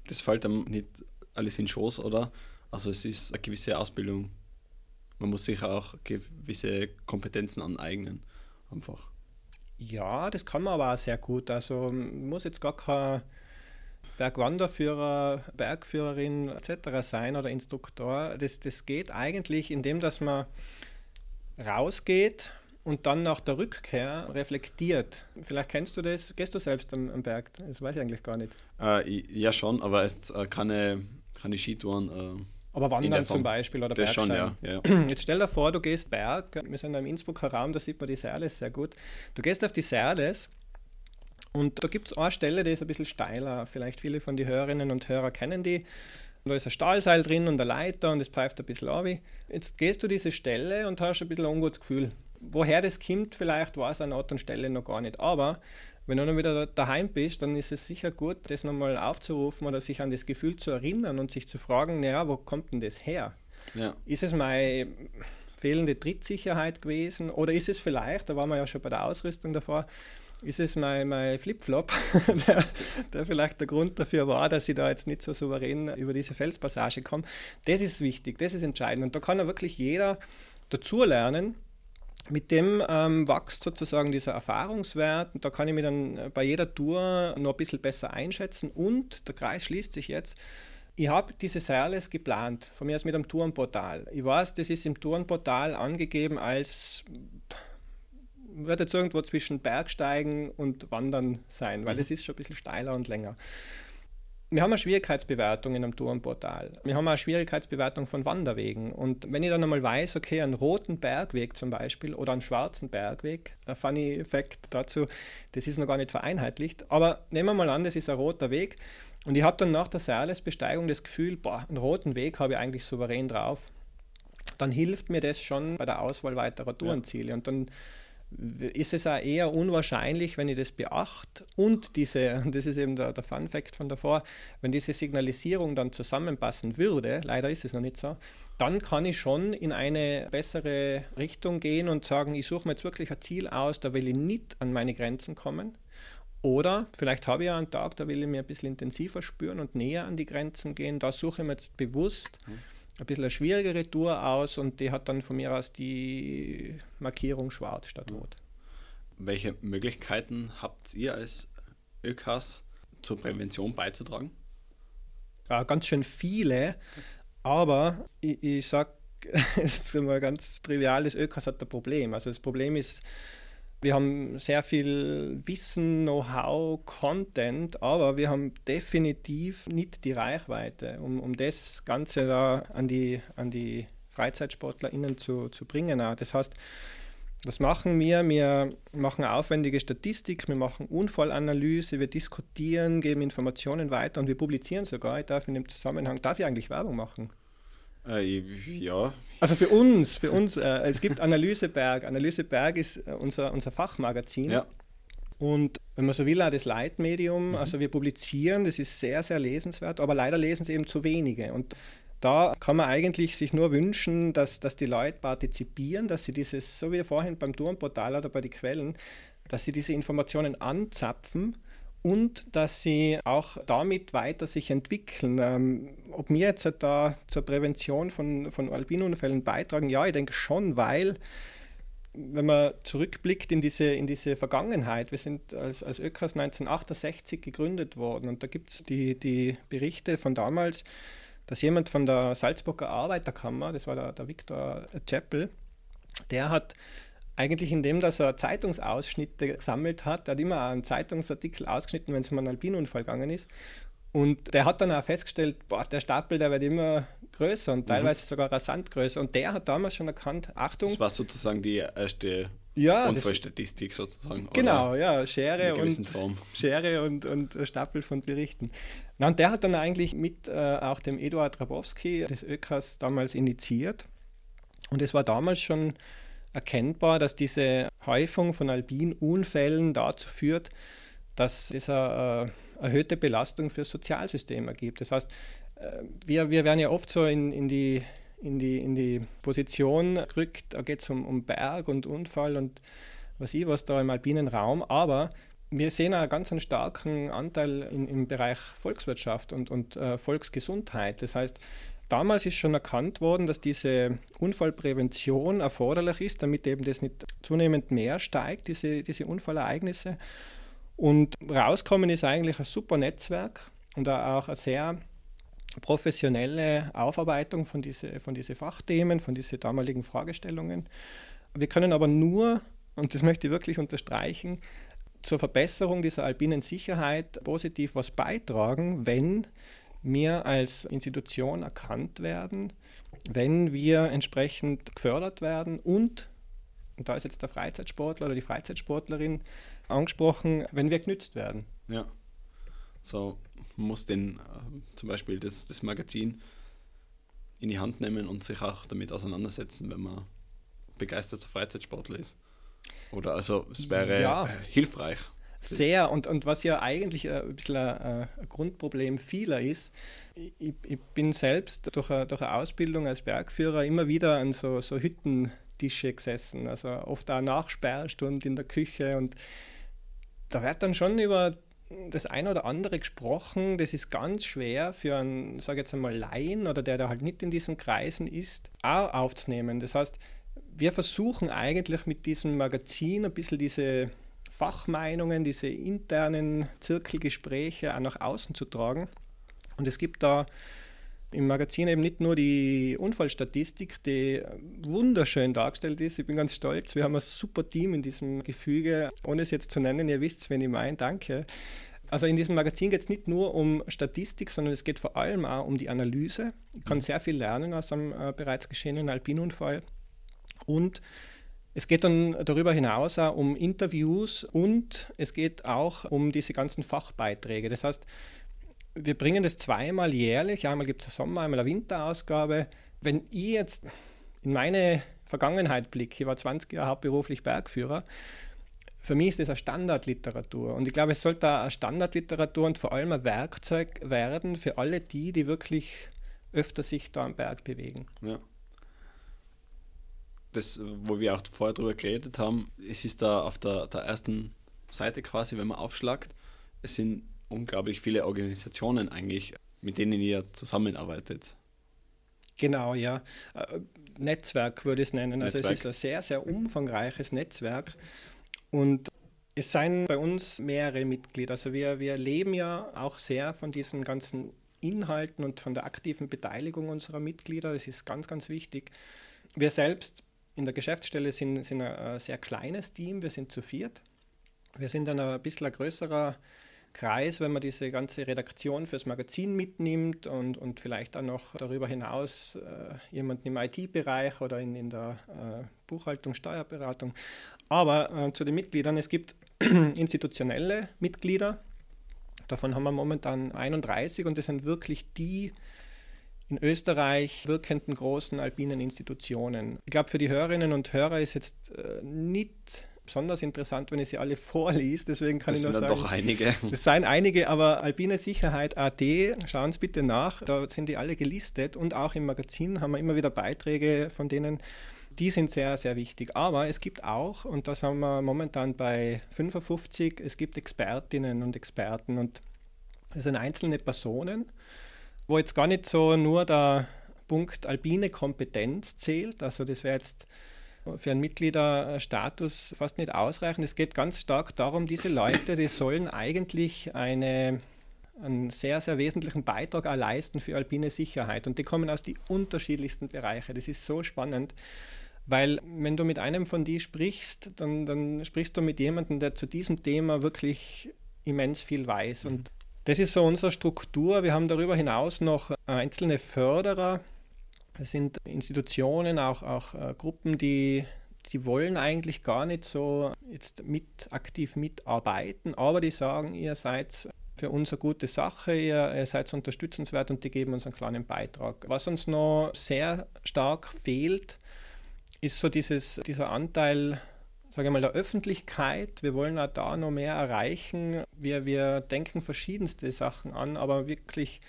Das fällt einem nicht alles in Schoß, oder? Also es ist eine gewisse Ausbildung. Man muss sich auch gewisse Kompetenzen aneignen, einfach. Ja, das kann man aber auch sehr gut. Also muss jetzt gar kein Bergwanderführer, Bergführerin etc. sein oder Instruktor. Das, das geht eigentlich, indem dass man rausgeht und dann nach der Rückkehr reflektiert. Vielleicht kennst du das, gehst du selbst am, am Berg? Das weiß ich eigentlich gar nicht. Äh, ja, schon, aber jetzt äh, keine, keine Skitouren. Äh, aber Wandern zum Beispiel oder das Bergsteigen. Schon, ja, ja. Jetzt stell dir vor, du gehst Berg, wir sind im Innsbrucker Raum, da sieht man die Serles sehr gut. Du gehst auf die Serles und da gibt es eine Stelle, die ist ein bisschen steiler. Vielleicht viele von den Hörerinnen und Hörer kennen die. Da ist ein Stahlseil drin und eine Leiter und es pfeift ein bisschen ab. Jetzt gehst du diese Stelle und hast ein bisschen ein ungutes Gefühl. Woher das kommt, vielleicht weiß an Ort und Stelle noch gar nicht. Aber wenn du dann wieder daheim bist, dann ist es sicher gut, das nochmal aufzurufen oder sich an das Gefühl zu erinnern und sich zu fragen, naja, wo kommt denn das her? Ja. Ist es meine fehlende Trittsicherheit gewesen oder ist es vielleicht, da waren wir ja schon bei der Ausrüstung davor, ist es mein, mein Flipflop, der, der, vielleicht der Grund dafür war, dass ich da jetzt nicht so souverän über diese Felspassage komme. Das ist wichtig, das ist entscheidend. Und da kann ja wirklich jeder dazulernen. mit dem ähm, wächst sozusagen dieser Erfahrungswert und da kann ich mich dann bei jeder Tour noch ein bisschen besser einschätzen und der Kreis schließt sich jetzt. Ich habe diese Serles geplant, von mir aus mit einem Tourenportal. Ich weiß, das ist im Tourenportal angegeben als, wird jetzt irgendwo zwischen Bergsteigen und Wandern sein, weil es mhm. ist schon ein bisschen steiler und länger. Wir haben eine Schwierigkeitsbewertung in einem Tourenportal. Wir haben eine Schwierigkeitsbewertung von Wanderwegen. Und wenn ich dann einmal weiß, okay, einen roten Bergweg zum Beispiel oder einen schwarzen Bergweg, ein funny Fact dazu, das ist noch gar nicht vereinheitlicht. Aber nehmen wir mal an, das ist ein roter Weg. Und ich habe dann nach der Serles-Besteigung das Gefühl, boah, einen roten Weg habe ich eigentlich souverän drauf. Dann hilft mir das schon bei der Auswahl weiterer Tourenziele. Ja. Und dann ist es auch eher unwahrscheinlich, wenn ich das beachte und diese, das ist eben der, der Fun Fact von davor, wenn diese Signalisierung dann zusammenpassen würde, leider ist es noch nicht so, dann kann ich schon in eine bessere Richtung gehen und sagen, ich suche mir jetzt wirklich ein Ziel aus, da will ich nicht an meine Grenzen kommen. Oder vielleicht habe ich ja einen Tag, da will ich mir ein bisschen intensiver spüren und näher an die Grenzen gehen. Da suche ich mir jetzt bewusst mhm ein bisschen eine schwierigere Tour aus und die hat dann von mir aus die Markierung schwarz statt rot. Welche Möglichkeiten habt ihr als ÖKAS zur Prävention beizutragen? Ja, ganz schön viele, aber ich, ich sage jetzt mal ganz triviales, ÖKAS hat ein Problem. Also das Problem ist, wir haben sehr viel Wissen, Know-how, Content, aber wir haben definitiv nicht die Reichweite, um, um das Ganze da an die, an die FreizeitsportlerInnen zu, zu bringen. Das heißt, was machen wir? Wir machen aufwendige Statistik, wir machen Unfallanalyse, wir diskutieren, geben Informationen weiter und wir publizieren sogar. Ich darf in dem Zusammenhang, darf ich eigentlich Werbung machen? Äh, ja. Also für uns, für uns, äh, es gibt Analyseberg. Analyseberg ist äh, unser, unser Fachmagazin. Ja. Und wenn man so will, auch das Leitmedium, mhm. also wir publizieren, das ist sehr, sehr lesenswert, aber leider lesen es eben zu wenige. Und da kann man eigentlich sich nur wünschen, dass, dass die Leute partizipieren, dass sie dieses, so wie vorhin beim Turmportal oder bei den Quellen, dass sie diese Informationen anzapfen und dass sie auch damit weiter sich entwickeln. Ähm, ob wir jetzt da zur Prävention von, von Albinunfällen beitragen, ja, ich denke schon, weil wenn man zurückblickt in diese, in diese Vergangenheit, wir sind als, als ÖKAS 1968 gegründet worden und da gibt es die, die Berichte von damals, dass jemand von der Salzburger Arbeiterkammer, das war der, der Viktor Zeppel, der hat eigentlich indem dass er Zeitungsausschnitte gesammelt hat. Er hat immer einen Zeitungsartikel ausgeschnitten, wenn es um einen Alpinunfall gegangen ist. Und der hat dann auch festgestellt, boah, der Stapel, der wird immer größer und mhm. teilweise mhm. sogar rasant größer. Und der hat damals schon erkannt, Achtung. Das war sozusagen die erste ja, Unfallstatistik sozusagen. Genau, ja, Schere und Form. Schere und, und Stapel von Berichten. Na, und der hat dann eigentlich mit äh, auch dem Eduard Rabowski des ÖKAS damals initiiert. Und es war damals schon erkennbar, dass diese Häufung von Albinunfällen dazu führt, dass es eine äh, erhöhte Belastung für das Sozialsystem ergibt. Das heißt, äh, wir, wir werden ja oft so in, in, die, in, die, in die Position gerückt, da geht es um, um Berg und Unfall und was ich was da im alpinen Raum, aber wir sehen einen ganz einen starken Anteil in, im Bereich Volkswirtschaft und, und äh, Volksgesundheit. Das heißt, Damals ist schon erkannt worden, dass diese Unfallprävention erforderlich ist, damit eben das nicht zunehmend mehr steigt, diese, diese Unfallereignisse. Und rauskommen ist eigentlich ein super Netzwerk und auch eine sehr professionelle Aufarbeitung von diesen von diese Fachthemen, von diesen damaligen Fragestellungen. Wir können aber nur, und das möchte ich wirklich unterstreichen, zur Verbesserung dieser alpinen Sicherheit positiv was beitragen, wenn wir als Institution erkannt werden, wenn wir entsprechend gefördert werden und, und da ist jetzt der Freizeitsportler oder die Freizeitsportlerin angesprochen, wenn wir genützt werden. Ja. So muss den äh, zum Beispiel das, das Magazin in die Hand nehmen und sich auch damit auseinandersetzen, wenn man begeisterter Freizeitsportler ist. Oder also es wäre ja. hilfreich. Sehr. Und, und was ja eigentlich ein bisschen ein, ein Grundproblem vieler ist, ich, ich, bin selbst durch eine, durch eine Ausbildung als Bergführer immer wieder an so, so Hüttentische gesessen, also oft auch nach Sperrstunde in der Küche und da wird dann schon über das eine oder andere gesprochen, das ist ganz schwer für einen, sage jetzt einmal, Laien oder der, der halt nicht in diesen Kreisen ist, auch aufzunehmen. Das heißt, wir versuchen eigentlich mit diesem Magazin ein bisschen diese Fachmeinungen, diese internen Zirkelgespräche auch nach außen zu tragen. Und es gibt da im Magazin eben nicht nur die Unfallstatistik, die wunderschön dargestellt ist. Ich bin ganz stolz. Wir haben ein super Team in diesem Gefüge. Ohne es jetzt zu nennen, ihr wisst, wenn ich meine, danke. Also in diesem Magazin geht es nicht nur um Statistik, sondern es geht vor allem auch um die Analyse. Ich kann sehr viel lernen aus einem äh, bereits geschehenen Alpinunfall. Und es geht dann darüber hinaus auch um Interviews und es geht auch um diese ganzen Fachbeiträge. Das heißt, wir bringen das zweimal jährlich. Einmal gibt es eine Sommer-, einmal eine Winterausgabe. Wenn ich jetzt in meine Vergangenheit blicke, ich war 20 Jahre hauptberuflich Bergführer, für mich ist das eine Standardliteratur. Und ich glaube, es sollte eine Standardliteratur und vor allem ein Werkzeug werden für alle die, die wirklich öfter sich da am Berg bewegen. Ja. Das, wo wir auch vorher drüber geredet haben, es ist da auf der, der ersten Seite quasi, wenn man aufschlagt, es sind unglaublich viele Organisationen eigentlich, mit denen ihr zusammenarbeitet. Genau, ja. Äh, Netzwerk würde ich es nennen. Also Netzwerk. es ist ein sehr, sehr umfangreiches Netzwerk. Und es seien bei uns mehrere Mitglieder. Also wir, wir leben ja auch sehr von diesen ganzen Inhalten und von der aktiven Beteiligung unserer Mitglieder. Das ist ganz, ganz wichtig. Wir selbst in der Geschäftsstelle sind, sind ein sehr kleines Team. Wir sind zu viert. Wir sind dann ein bisschen ein größerer Kreis, wenn man diese ganze Redaktion fürs Magazin mitnimmt und, und vielleicht dann noch darüber hinaus äh, jemanden im IT-Bereich oder in, in der äh, Buchhaltung, Steuerberatung. Aber äh, zu den Mitgliedern, es gibt institutionelle Mitglieder, davon haben wir momentan 31 und das sind wirklich die in Österreich wirkenden großen alpinen Institutionen. Ich glaube, für die Hörerinnen und Hörer ist jetzt äh, nicht besonders interessant, wenn ich sie alle vorliest. Deswegen kann das ich nur sind sagen. doch einige. Das seien einige, aber Alpine Sicherheit AT, schauen Sie bitte nach. Da sind die alle gelistet und auch im Magazin haben wir immer wieder Beiträge von denen. Die sind sehr, sehr wichtig. Aber es gibt auch, und das haben wir momentan bei 55, es gibt Expertinnen und Experten und das sind einzelne Personen, wo jetzt gar nicht so nur der Punkt alpine Kompetenz zählt. Also das wäre jetzt für einen Mitgliederstatus fast nicht ausreichen. Es geht ganz stark darum, diese Leute, die sollen eigentlich eine, einen sehr, sehr wesentlichen Beitrag auch leisten für alpine Sicherheit. Und die kommen aus den unterschiedlichsten Bereichen. Das ist so spannend. Weil wenn du mit einem von die sprichst, dann, dann sprichst du mit jemandem, der zu diesem Thema wirklich immens viel weiß. Und das ist so unsere Struktur. Wir haben darüber hinaus noch einzelne Förderer, es sind Institutionen, auch, auch äh, Gruppen, die, die wollen eigentlich gar nicht so jetzt mit aktiv mitarbeiten, aber die sagen, ihr seid für uns eine gute Sache, ihr, ihr seid unterstützenswert und die geben uns einen kleinen Beitrag. Was uns noch sehr stark fehlt, ist so dieses, dieser Anteil sage ich mal, der Öffentlichkeit. Wir wollen auch da noch mehr erreichen. Wir, wir denken verschiedenste Sachen an, aber wirklich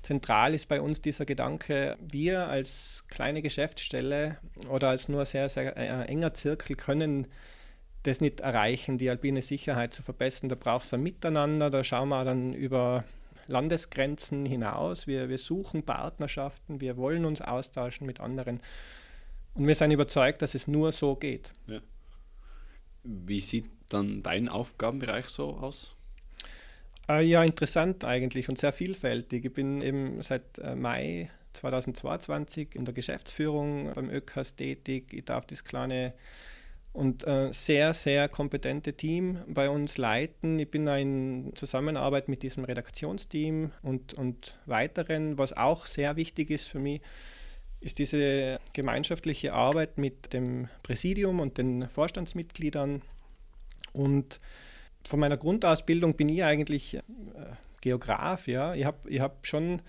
Zentral ist bei uns dieser Gedanke, wir als kleine Geschäftsstelle oder als nur sehr, sehr äh, enger Zirkel können das nicht erreichen, die alpine Sicherheit zu verbessern. Da braucht es ein Miteinander, da schauen wir dann über Landesgrenzen hinaus. Wir, wir suchen Partnerschaften, wir wollen uns austauschen mit anderen. Und wir sind überzeugt, dass es nur so geht. Ja. Wie sieht dann dein Aufgabenbereich so aus? Äh, ja, interessant eigentlich und sehr vielfältig. Ich bin eben seit äh, Mai 2022 in der Geschäftsführung beim ÖKAS tätig. Ich darf das kleine und äh, sehr, sehr kompetente Team bei uns leiten. Ich bin in Zusammenarbeit mit diesem Redaktionsteam und, und weiteren. Was auch sehr wichtig ist für mich, ist diese gemeinschaftliche Arbeit mit dem Präsidium und den Vorstandsmitgliedern und von meiner Grundausbildung bin ich eigentlich äh, Geograf. Ja. Ich habe ich hab schon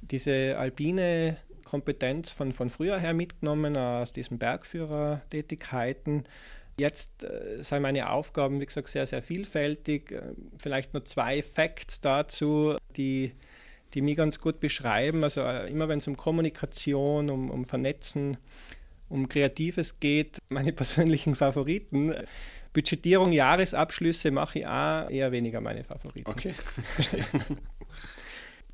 diese alpine Kompetenz von, von früher her mitgenommen, aus diesen Bergführertätigkeiten. Jetzt äh, sind meine Aufgaben, wie gesagt, sehr, sehr vielfältig. Äh, vielleicht nur zwei Facts dazu, die, die mich ganz gut beschreiben. Also äh, immer wenn es um Kommunikation, um, um Vernetzen, um Kreatives geht, meine persönlichen Favoriten. Budgetierung, Jahresabschlüsse mache ich auch eher weniger meine Favoriten. Okay, verstehe.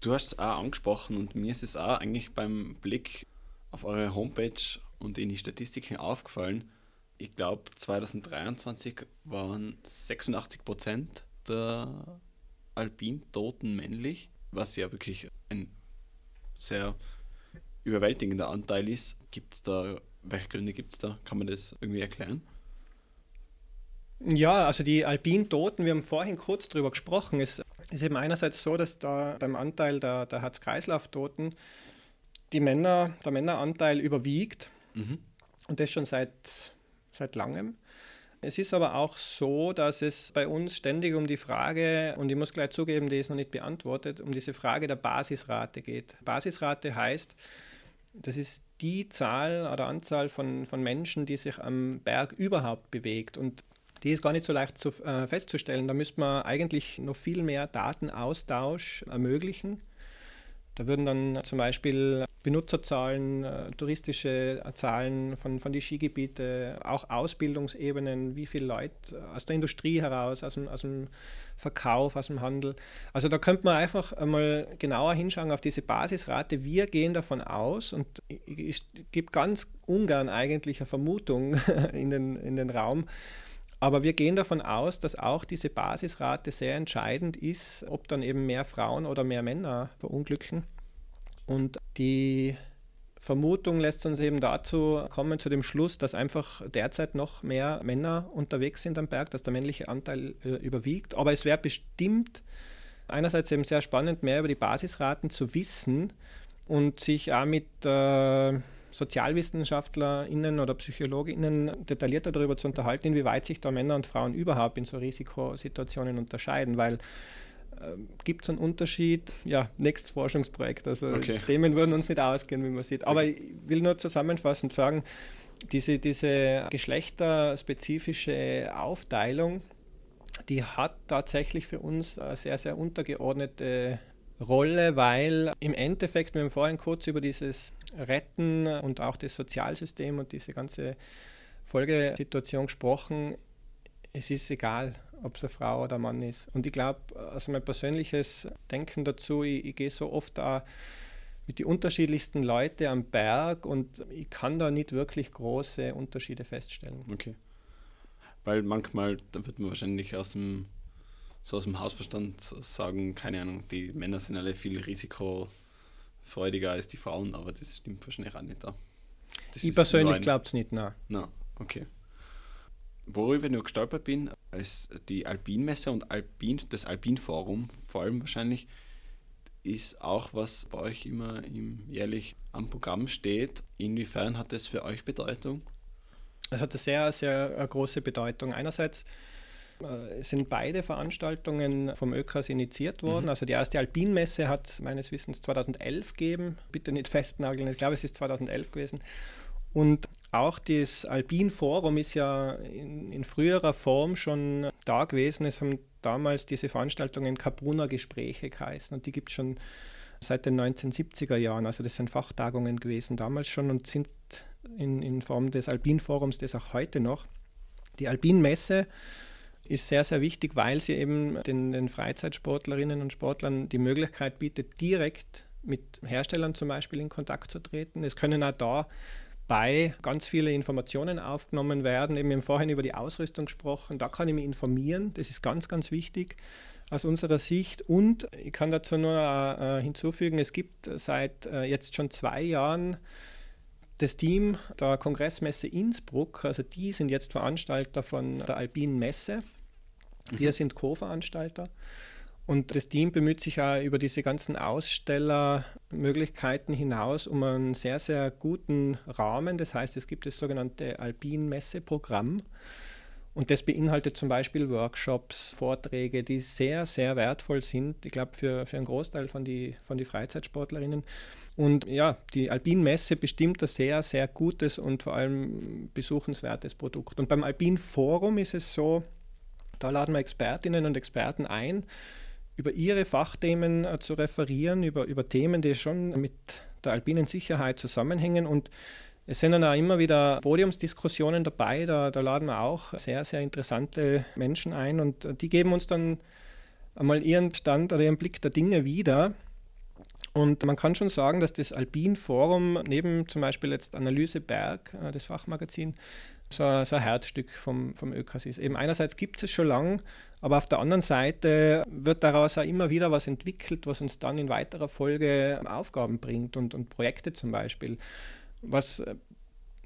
du hast es auch angesprochen und mir ist es auch eigentlich beim Blick auf eure Homepage und in die Statistiken aufgefallen. Ich glaube, 2023 waren 86 Prozent der Alpintoten männlich, was ja wirklich ein sehr überwältigender Anteil ist. Gibt es da, welche Gründe gibt es da? Kann man das irgendwie erklären? Ja, also die Alpintoten, wir haben vorhin kurz darüber gesprochen, es ist eben einerseits so, dass da beim Anteil der, der Herz-Kreislauf-Toten die Männer, der Männeranteil überwiegt mhm. und das schon seit, seit langem. Es ist aber auch so, dass es bei uns ständig um die Frage, und ich muss gleich zugeben, die ist noch nicht beantwortet, um diese Frage der Basisrate geht. Basisrate heißt, das ist die Zahl oder Anzahl von, von Menschen, die sich am Berg überhaupt bewegt. Und die ist gar nicht so leicht zu, äh, festzustellen. Da müsste man eigentlich noch viel mehr Datenaustausch ermöglichen. Da würden dann zum Beispiel Benutzerzahlen, äh, touristische Zahlen von, von den Skigebieten, auch Ausbildungsebenen, wie viele Leute aus der Industrie heraus, aus dem, aus dem Verkauf, aus dem Handel. Also da könnte man einfach einmal genauer hinschauen auf diese Basisrate. Wir gehen davon aus, und ich, ich gebe ganz ungern eigentlich eine Vermutung in den, in den Raum, aber wir gehen davon aus, dass auch diese Basisrate sehr entscheidend ist, ob dann eben mehr Frauen oder mehr Männer verunglücken. Und die Vermutung lässt uns eben dazu kommen, zu dem Schluss, dass einfach derzeit noch mehr Männer unterwegs sind am Berg, dass der männliche Anteil äh, überwiegt. Aber es wäre bestimmt einerseits eben sehr spannend, mehr über die Basisraten zu wissen und sich auch mit äh, SozialwissenschaftlerInnen oder PsychologInnen detaillierter darüber zu unterhalten, inwieweit sich da Männer und Frauen überhaupt in so Risikosituationen unterscheiden, weil äh, gibt es einen Unterschied? Ja, nächstes Forschungsprojekt. Also okay. Themen würden uns nicht ausgehen, wie man sieht. Aber ich will nur zusammenfassend sagen, diese, diese geschlechterspezifische Aufteilung, die hat tatsächlich für uns eine sehr, sehr untergeordnete Rolle, weil im Endeffekt, wir haben vorhin kurz über dieses Retten und auch das Sozialsystem und diese ganze Folgesituation gesprochen. Es ist egal, ob es eine Frau oder ein Mann ist. Und ich glaube, also mein persönliches Denken dazu, ich, ich gehe so oft da mit den unterschiedlichsten Leuten am Berg und ich kann da nicht wirklich große Unterschiede feststellen. Okay. Weil manchmal, da wird man wahrscheinlich aus dem so aus dem Hausverstand sagen, keine Ahnung, die Männer sind alle viel risikofreudiger als die Frauen, aber das stimmt wahrscheinlich auch nicht. Da. ich persönlich glaube es nicht, nein. Na, okay. Worüber ich nur gestolpert bin, ist die Alpinmesse und Alpin, das Alpinforum vor allem wahrscheinlich, ist auch, was bei euch immer im jährlich am Programm steht. Inwiefern hat das für euch Bedeutung? Es hat eine sehr, sehr große Bedeutung. Einerseits äh, sind beide Veranstaltungen vom ÖKAS initiiert worden. Mhm. Also die erste Alpinmesse hat es meines Wissens 2011 gegeben. Bitte nicht festnageln, ich glaube, es ist 2011 gewesen. Und auch das Alpin-Forum ist ja in, in, früherer Form schon da gewesen. Es haben damals diese Veranstaltungen Kapruna Gespräche geheißen und die gibt es schon seit den 1970er Jahren. Also das sind Fachtagungen gewesen damals schon und sind in, in Form des Alpin-Forums das auch heute noch. Die Alpin-Messe ist sehr, sehr wichtig, weil sie eben den, den Freizeitsportlerinnen und Sportlern die Möglichkeit bietet, direkt mit Herstellern zum Beispiel in Kontakt zu treten. Es können auch da bei ganz viele Informationen aufgenommen werden. Eben im Vorhin über die Ausrüstung gesprochen. Da kann ich mich informieren. Das ist ganz, ganz wichtig aus unserer Sicht. Und ich kann dazu nur äh, hinzufügen, es gibt seit äh, jetzt schon zwei Jahren das Team der Kongressmesse Innsbruck, also die sind jetzt Veranstalter von der Alpinen Messe. Wir mhm. sind Co-Veranstalter. Und das Team bemüht sich auch über diese ganzen Ausstellermöglichkeiten hinaus um einen sehr, sehr guten Rahmen. Das heißt, es gibt das sogenannte Alpin-Messe-Programm. Und das beinhaltet zum Beispiel Workshops, Vorträge, die sehr, sehr wertvoll sind, ich glaube, für, für einen Großteil von den von die Freizeitsportlerinnen. Und ja, die Alpin-Messe bestimmt ein sehr, sehr gutes und vor allem besuchenswertes Produkt. Und beim Alpin-Forum ist es so, da laden wir Expertinnen und Experten ein, über ihre Fachthemen äh, zu referieren, über, über Themen, die schon mit der alpinen Sicherheit zusammenhängen. Und es sind dann auch immer wieder Podiumsdiskussionen dabei, da, da laden wir auch sehr, sehr interessante Menschen ein und die geben uns dann einmal ihren Stand oder ihren Blick der Dinge wieder. Und man kann schon sagen, dass das Alpin Forum neben zum Beispiel jetzt Analyse Berg, äh, das Fachmagazin, so, so ein Herzstück vom, vom ÖKAS ist. Eben einerseits gibt es schon lange, aber auf der anderen Seite wird daraus auch immer wieder was entwickelt, was uns dann in weiterer Folge Aufgaben bringt und, und Projekte zum Beispiel. Was äh,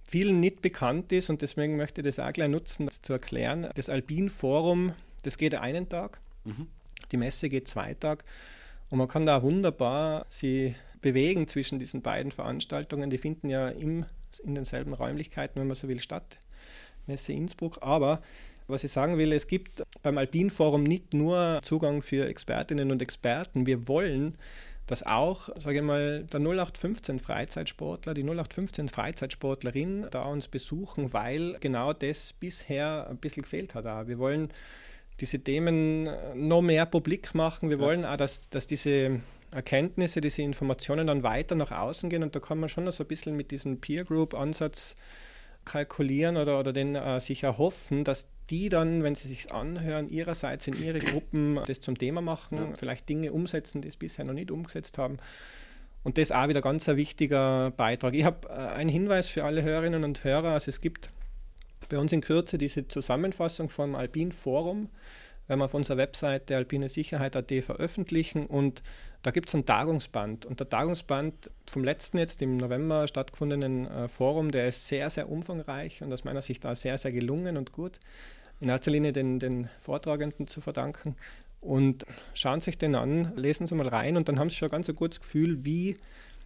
vielen nicht bekannt ist und deswegen möchte ich das auch gleich nutzen, das zu erklären. Das Alpin Forum, das geht einen Tag, mhm. die Messe geht zwei Tage und man kann da wunderbar sie bewegen zwischen diesen beiden Veranstaltungen. Die finden ja im, in denselben Räumlichkeiten, wenn man so will, statt. Messe Innsbruck. Aber was ich sagen will, es gibt beim Alpin Forum nicht nur Zugang für Expertinnen und Experten. Wir wollen, dass auch, sage ich mal, der 0815 Freizeitsportler, die 0815 Freizeitsportlerin da uns besuchen, weil genau das bisher ein bisschen gefehlt hat. Auch. Wir wollen diese Themen noch mehr publik machen. Wir ja. wollen auch, dass, dass diese Erkenntnisse, diese Informationen dann weiter nach außen gehen und da kann man schon noch so ein bisschen mit diesem Peer Group Ansatz kalkulieren oder, oder den äh, sich erhoffen, dass die dann, wenn sie sich anhören, ihrerseits in ihre Gruppen das zum Thema machen, ja. vielleicht Dinge umsetzen, die es bisher noch nicht umgesetzt haben. Und das ist auch wieder ganz ein wichtiger Beitrag. Ich habe äh, einen Hinweis für alle Hörerinnen und Hörer. Also es gibt bei uns in Kürze diese Zusammenfassung vom Alpin Forum, werden wir auf unserer Webseite alpine Sicherheit.at veröffentlichen und da gibt es ein Tagungsband. Und der Tagungsband vom letzten jetzt im November stattgefundenen äh, Forum, der ist sehr, sehr umfangreich und aus meiner Sicht da sehr, sehr gelungen und gut. In erster Linie den, den Vortragenden zu verdanken. Und schauen Sie sich den an, lesen Sie mal rein und dann haben Sie schon ganz ein gutes Gefühl, wie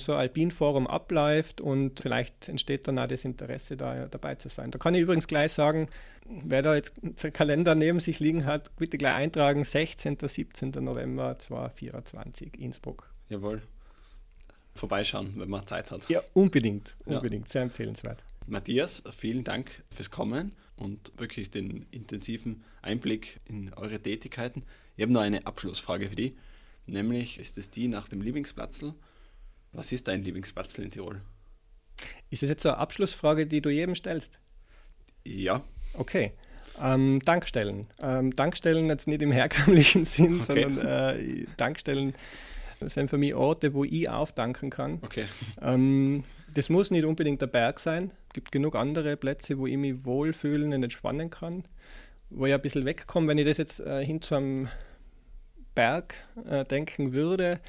so Alpin-Forum abläuft und vielleicht entsteht dann auch das Interesse, da dabei zu sein. Da kann ich übrigens gleich sagen, wer da jetzt einen Kalender neben sich liegen hat, bitte gleich eintragen, 16. 17. November 2024, Innsbruck. Jawohl. Vorbeischauen, wenn man Zeit hat. Ja, unbedingt, unbedingt, ja. sehr empfehlenswert. Matthias, vielen Dank fürs Kommen und wirklich den intensiven Einblick in eure Tätigkeiten. Ich habe noch eine Abschlussfrage für dich, nämlich ist es die nach dem Lieblingsplatzl was ist dein Lieblingsbatzel in Tirol? Ist das jetzt so eine Abschlussfrage, die du jedem stellst? Ja. Okay. Ähm, Dankstellen. Ähm, Dankstellen jetzt nicht im herkömmlichen Sinn, okay. sondern äh, Dankstellen sind für mich Orte, wo ich aufdanken kann. Okay. Ähm, das muss nicht unbedingt der Berg sein. Es gibt genug andere Plätze, wo ich mich wohlfühlen und entspannen kann, wo ich ein bisschen wegkomme. Wenn ich das jetzt äh, hin zu einem Berg äh, denken würde,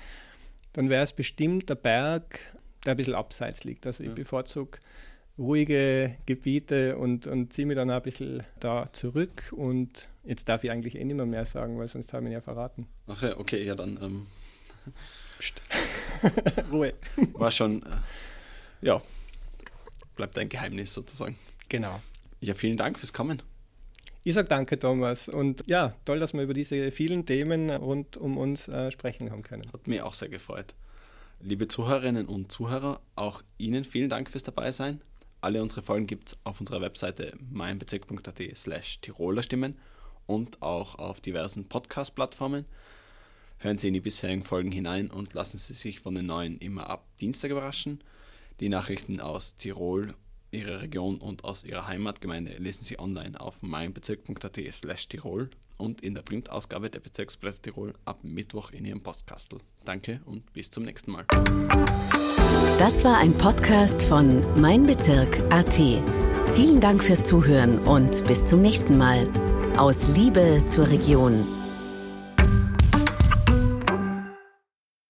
dann wäre es bestimmt der Berg, der ein bisschen abseits liegt. Also ich ja. bevorzuge ruhige Gebiete und, und ziehe mich dann auch ein bisschen da zurück. Und jetzt darf ich eigentlich eh nicht mehr, mehr sagen, weil sonst habe ich ihn ja verraten. Ach ja, okay, ja dann. Ähm, Ruhe. War schon, äh, ja, bleibt ein Geheimnis sozusagen. Genau. Ja, vielen Dank fürs Kommen. Ich sage danke, Thomas. Und ja, toll, dass wir über diese vielen Themen rund um uns äh, sprechen haben können. Hat mich auch sehr gefreut. Liebe Zuhörerinnen und Zuhörer, auch Ihnen vielen Dank fürs Dabeisein. Alle unsere Folgen gibt es auf unserer Webseite meinbezirk.at slash Tiroler Stimmen und auch auf diversen Podcast-Plattformen. Hören Sie in die bisherigen Folgen hinein und lassen Sie sich von den neuen immer ab Dienstag überraschen. Die Nachrichten aus Tirol Ihrer Region und aus Ihrer Heimatgemeinde lesen Sie online auf meinbezirk.at slash Tirol und in der Printausgabe der Bezirksblätter Tirol ab Mittwoch in Ihrem Postkastel. Danke und bis zum nächsten Mal. Das war ein Podcast von Mein Bezirk AT. Vielen Dank fürs Zuhören und bis zum nächsten Mal. Aus Liebe zur Region.